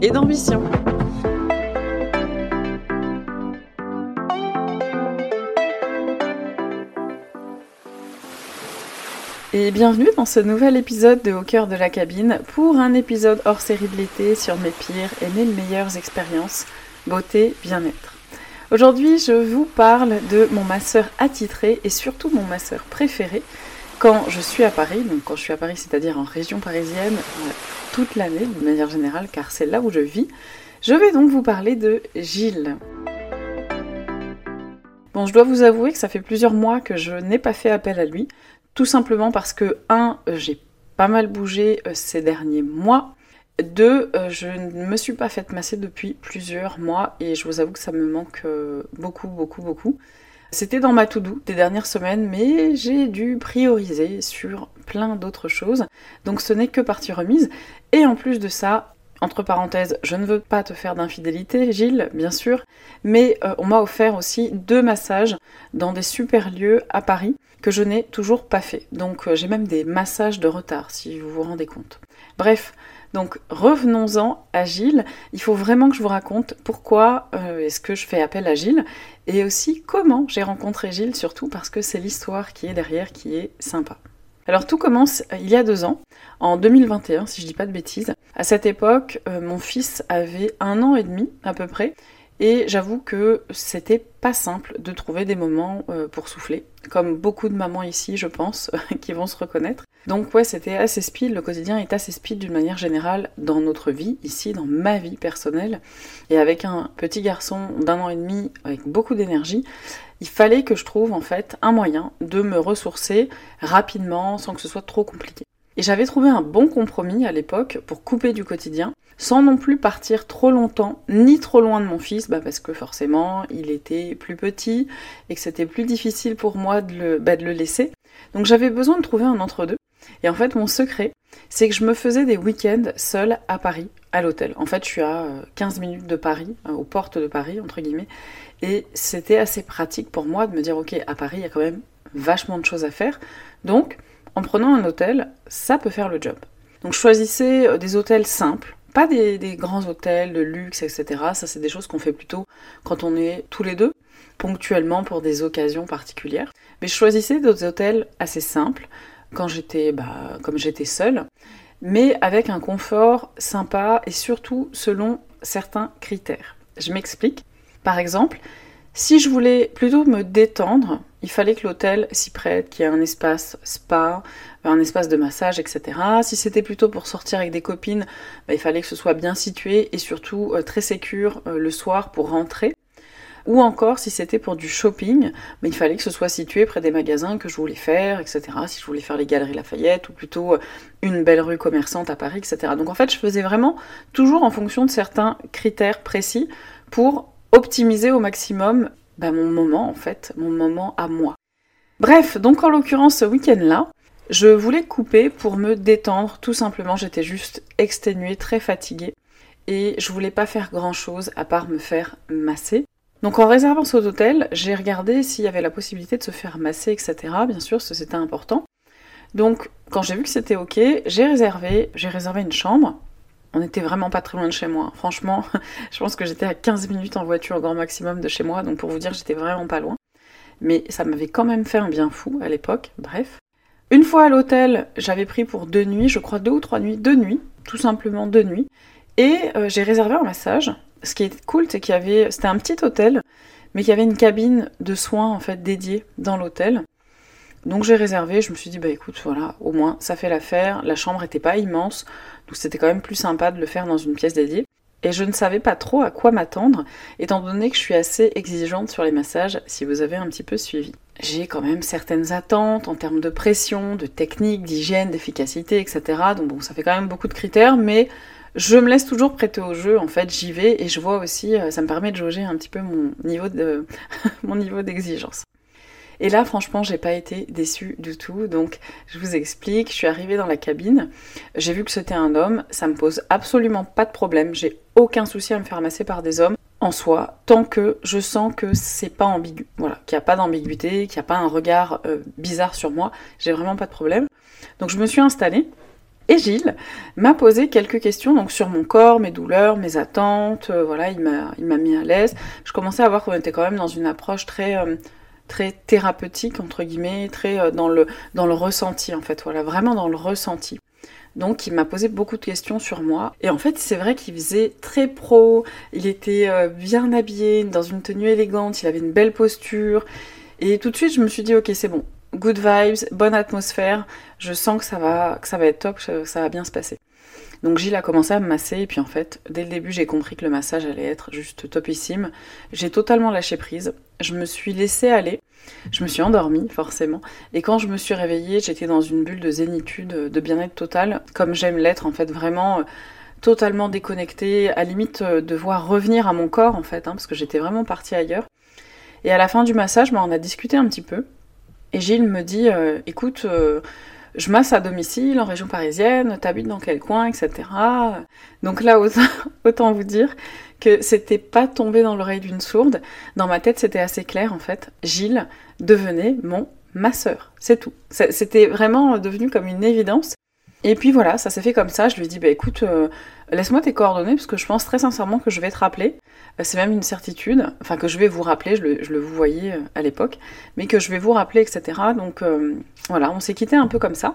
et d'ambition. Et bienvenue dans ce nouvel épisode de Au cœur de la cabine pour un épisode hors série de l'été sur mes pires et mes meilleures expériences beauté, bien-être. Aujourd'hui, je vous parle de mon masseur attitré et surtout mon masseur préféré quand je suis à Paris, donc quand je suis à Paris, c'est-à-dire en région parisienne, euh, toute l'année de manière générale, car c'est là où je vis, je vais donc vous parler de Gilles. Bon, je dois vous avouer que ça fait plusieurs mois que je n'ai pas fait appel à lui, tout simplement parce que, un, euh, j'ai pas mal bougé euh, ces derniers mois, deux, je ne me suis pas faite masser depuis plusieurs mois et je vous avoue que ça me manque beaucoup, beaucoup, beaucoup. C'était dans ma to-do des dernières semaines, mais j'ai dû prioriser sur plein d'autres choses. Donc ce n'est que partie remise. Et en plus de ça, entre parenthèses, je ne veux pas te faire d'infidélité, Gilles, bien sûr, mais euh, on m'a offert aussi deux massages dans des super lieux à Paris que je n'ai toujours pas fait. Donc euh, j'ai même des massages de retard, si vous vous rendez compte. Bref, donc revenons-en à Gilles. Il faut vraiment que je vous raconte pourquoi euh, est-ce que je fais appel à Gilles et aussi comment j'ai rencontré Gilles, surtout parce que c'est l'histoire qui est derrière qui est sympa. Alors tout commence euh, il y a deux ans, en 2021 si je dis pas de bêtises. À cette époque, euh, mon fils avait un an et demi à peu près et j'avoue que c'était pas simple de trouver des moments euh, pour souffler, comme beaucoup de mamans ici, je pense, qui vont se reconnaître. Donc ouais, c'était assez speed, le quotidien est assez speed d'une manière générale dans notre vie, ici, dans ma vie personnelle. Et avec un petit garçon d'un an et demi, avec beaucoup d'énergie, il fallait que je trouve en fait un moyen de me ressourcer rapidement sans que ce soit trop compliqué. Et j'avais trouvé un bon compromis à l'époque pour couper du quotidien, sans non plus partir trop longtemps, ni trop loin de mon fils, bah parce que forcément il était plus petit et que c'était plus difficile pour moi de le, bah de le laisser. Donc j'avais besoin de trouver un entre-deux. Et en fait, mon secret, c'est que je me faisais des week-ends seule à Paris, à l'hôtel. En fait, je suis à 15 euh, minutes de Paris, euh, aux portes de Paris, entre guillemets. Et c'était assez pratique pour moi de me dire, ok, à Paris, il y a quand même vachement de choses à faire. Donc, en prenant un hôtel, ça peut faire le job. Donc je choisissais euh, des hôtels simples, pas des, grands hôtels de luxe, etc. Ça, c'est des choses qu'on fait plutôt quand on est tous les deux, ponctuellement pour des occasions particulières. Mais je choisissais des hôtels assez simples, quand j'étais, bah, comme j'étais seule, mais avec un confort sympa et surtout selon certains critères. Je m'explique. Par exemple, si je voulais plutôt me détendre, il fallait que l'hôtel s'y prête, qu'il y ait un espace spa, un espace de massage, etc. Si c'était plutôt pour sortir avec des copines, bah, il fallait que ce soit bien situé et surtout euh, très sécure euh, le soir pour rentrer. Ou encore, si c'était pour du shopping, bah, il fallait que ce soit situé près des magasins que je voulais faire, etc. Si je voulais faire les galeries Lafayette ou plutôt euh, une belle rue commerçante à Paris, etc. Donc en fait, je faisais vraiment toujours en fonction de certains critères précis pour optimiser au maximum bah, mon moment en fait, mon moment à moi. Bref, donc en l'occurrence ce week-end-là, je voulais couper pour me détendre, tout simplement j'étais juste exténuée, très fatiguée, et je voulais pas faire grand chose à part me faire masser. Donc en réservant cet hôtel, j'ai regardé s'il y avait la possibilité de se faire masser, etc. Bien sûr, c'était important. Donc quand j'ai vu que c'était ok, j'ai réservé, j'ai réservé une chambre on n'était vraiment pas très loin de chez moi. Franchement, je pense que j'étais à 15 minutes en voiture au grand maximum de chez moi, donc pour vous dire, j'étais vraiment pas loin. Mais ça m'avait quand même fait un bien fou à l'époque, bref. Une fois à l'hôtel, j'avais pris pour deux nuits, je crois deux ou trois nuits, deux nuits, tout simplement deux nuits. Et euh, j'ai réservé un massage. Ce qui est cool, c'est qu'il y avait, c'était un petit hôtel, mais qu'il y avait une cabine de soins en fait dédiée dans l'hôtel. Donc j'ai réservé, je me suis dit bah écoute voilà, au moins ça fait l'affaire, la chambre était pas immense, donc c'était quand même plus sympa de le faire dans une pièce dédiée. Et je ne savais pas trop à quoi m'attendre, étant donné que je suis assez exigeante sur les massages, si vous avez un petit peu suivi. J'ai quand même certaines attentes en termes de pression, de technique, d'hygiène, d'efficacité, etc. Donc bon, ça fait quand même beaucoup de critères, mais je me laisse toujours prêter au jeu, en fait, j'y vais et je vois aussi, euh, ça me permet de jauger un petit peu mon niveau de mon niveau d'exigence. Et là, franchement, j'ai pas été déçue du tout. Donc, je vous explique. Je suis arrivée dans la cabine. J'ai vu que c'était un homme. Ça me pose absolument pas de problème. J'ai aucun souci à me faire masser par des hommes en soi, tant que je sens que c'est pas ambigu. Voilà, qu'il n'y a pas d'ambiguïté, qu'il n'y a pas un regard euh, bizarre sur moi. J'ai vraiment pas de problème. Donc, je me suis installée. Et Gilles m'a posé quelques questions donc sur mon corps, mes douleurs, mes attentes. Euh, voilà, il m'a mis à l'aise. Je commençais à voir qu'on était quand même dans une approche très euh, très thérapeutique entre guillemets, très euh, dans le dans le ressenti en fait. Voilà, vraiment dans le ressenti. Donc il m'a posé beaucoup de questions sur moi. Et en fait, c'est vrai qu'il faisait très pro, il était bien habillé, dans une tenue élégante, il avait une belle posture. Et tout de suite, je me suis dit, ok, c'est bon, good vibes, bonne atmosphère, je sens que ça va, que ça va être top, que ça va bien se passer. Donc Gilles a commencé à me masser et puis en fait, dès le début, j'ai compris que le massage allait être juste topissime. J'ai totalement lâché prise, je me suis laissée aller, je me suis endormie forcément et quand je me suis réveillée, j'étais dans une bulle de zénitude, de bien-être total, comme j'aime l'être en fait, vraiment euh, totalement déconnectée, à limite euh, de voir revenir à mon corps en fait, hein, parce que j'étais vraiment partie ailleurs. Et à la fin du massage, bah, on a discuté un petit peu. Et Gilles me dit, euh, écoute, je masse à domicile en région parisienne, t'habites dans quel coin, etc. Donc là, autant, vous dire que c'était pas tombé dans l'oreille d'une sourde. Dans ma tête, c'était assez clair en fait. Gilles devenait mon masseur, c'est tout. C'était vraiment devenu comme une évidence. Et puis voilà, ça s'est fait comme ça. Je lui ai dit, bah écoute, euh, laisse-moi tes coordonnées parce que je pense très sincèrement que je vais te rappeler. Euh, c'est même une certitude, enfin que je vais vous rappeler, je le, vous voyais euh, à l'époque, mais que je vais vous rappeler, etc. Donc voilà, on s'est quitté un peu comme ça.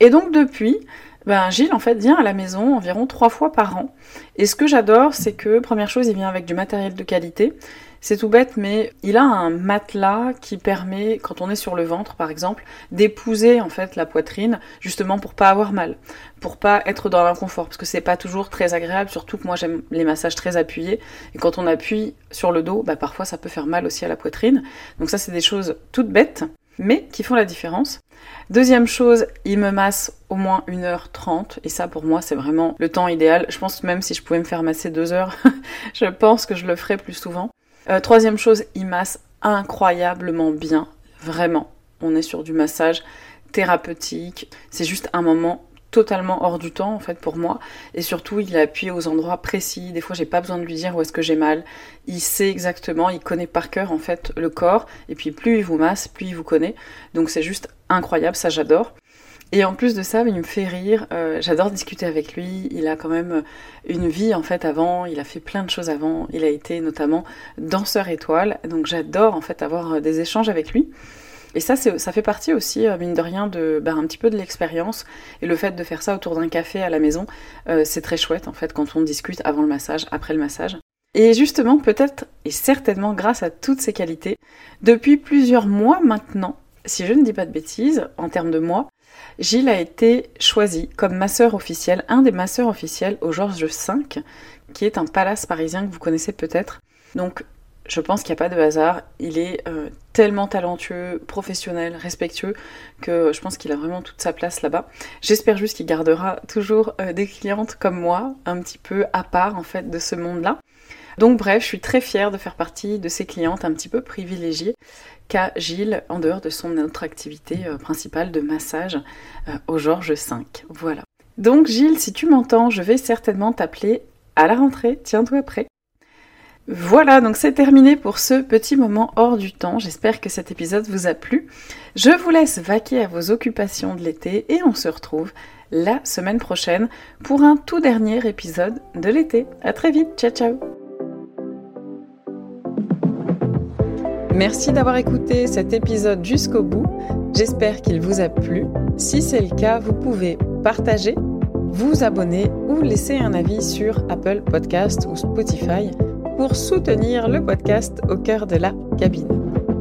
Et donc depuis, ben Gilles en fait vient à la maison environ trois fois par an. Et ce que j'adore, c'est que première chose, il vient avec du matériel de qualité. C'est tout bête, mais il a un matelas qui permet, quand on est sur le ventre par exemple, d'épouser en fait la poitrine, justement pour pas avoir mal, pour pas être dans l'inconfort, parce que c'est pas toujours très agréable, surtout que moi j'aime les massages très appuyés, et quand on appuie sur le dos, bah parfois ça peut faire mal aussi à la poitrine. Donc ça c'est des choses toutes bêtes, mais qui font la différence. Deuxième chose, il me masse au moins 1h30 et ça pour moi c'est vraiment le temps idéal. Je pense même si je pouvais me faire masser 2 heures, je pense que je le ferais plus souvent. Euh, troisième chose, il masse incroyablement bien, vraiment. On est sur du massage thérapeutique. C'est juste un moment totalement hors du temps en fait pour moi. Et surtout il appuie aux endroits précis. Des fois j'ai pas besoin de lui dire où est-ce que j'ai mal. Il sait exactement il connaît par cœur en fait le corps. Et puis plus il vous masse plus il vous connaît. Donc c'est juste incroyable. Ça j'adore et en plus de ça, il me fait rire. Euh, j'adore discuter avec lui. Il a quand même une vie en fait avant. Il a fait plein de choses avant. Il a été notamment danseur étoile. Donc j'adore en fait avoir euh, des échanges avec lui. Et ça, ça fait partie aussi, euh, mine de rien, de bah, un petit peu de l'expérience. Et le fait de faire ça autour d'un café à la maison, c'est très chouette en fait quand on discute avant le massage, après le massage. Et justement, peut-être et certainement grâce à toutes ces qualités, depuis plusieurs mois maintenant, si je ne dis pas de bêtises, en termes de mois, Gilles a été choisi comme masseur officiel, un des masseurs officiels au Georges V, qui est un palace parisien que vous connaissez peut-être. Donc je pense qu'il n'y a pas de hasard. Il est euh, tellement talentueux, professionnel, respectueux, que je pense qu'il a vraiment toute sa place là-bas. J'espère juste qu'il gardera toujours euh, des clientes comme moi, un petit peu à part en fait de ce monde-là. Donc bref, je suis très fière de faire partie de ces clientes un petit peu privilégiées qu'a Gilles en dehors de son autre activité euh, principale de massage euh, au Georges V. Voilà. Donc Gilles, si tu m'entends, je vais certainement t'appeler à la rentrée. Tiens-toi prêt. Voilà, donc c'est terminé pour ce petit moment hors du temps. J'espère que cet épisode vous a plu. Je vous laisse vaquer à vos occupations de l'été et on se retrouve la semaine prochaine pour un tout dernier épisode de l'été. À très vite, ciao ciao Merci d'avoir écouté cet épisode jusqu'au bout. J'espère qu'il vous a plu. Si c'est le cas, vous pouvez partager, vous abonner ou laisser un avis sur Apple Podcast ou Spotify pour soutenir le podcast au cœur de la cabine.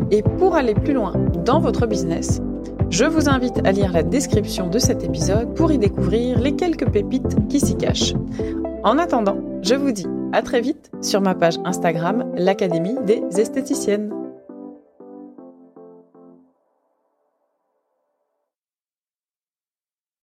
Et pour aller plus loin dans votre business, je vous invite à lire la description de cet épisode pour y découvrir les quelques pépites qui s'y cachent. En attendant, je vous dis à très vite sur ma page Instagram, l'Académie des esthéticiennes.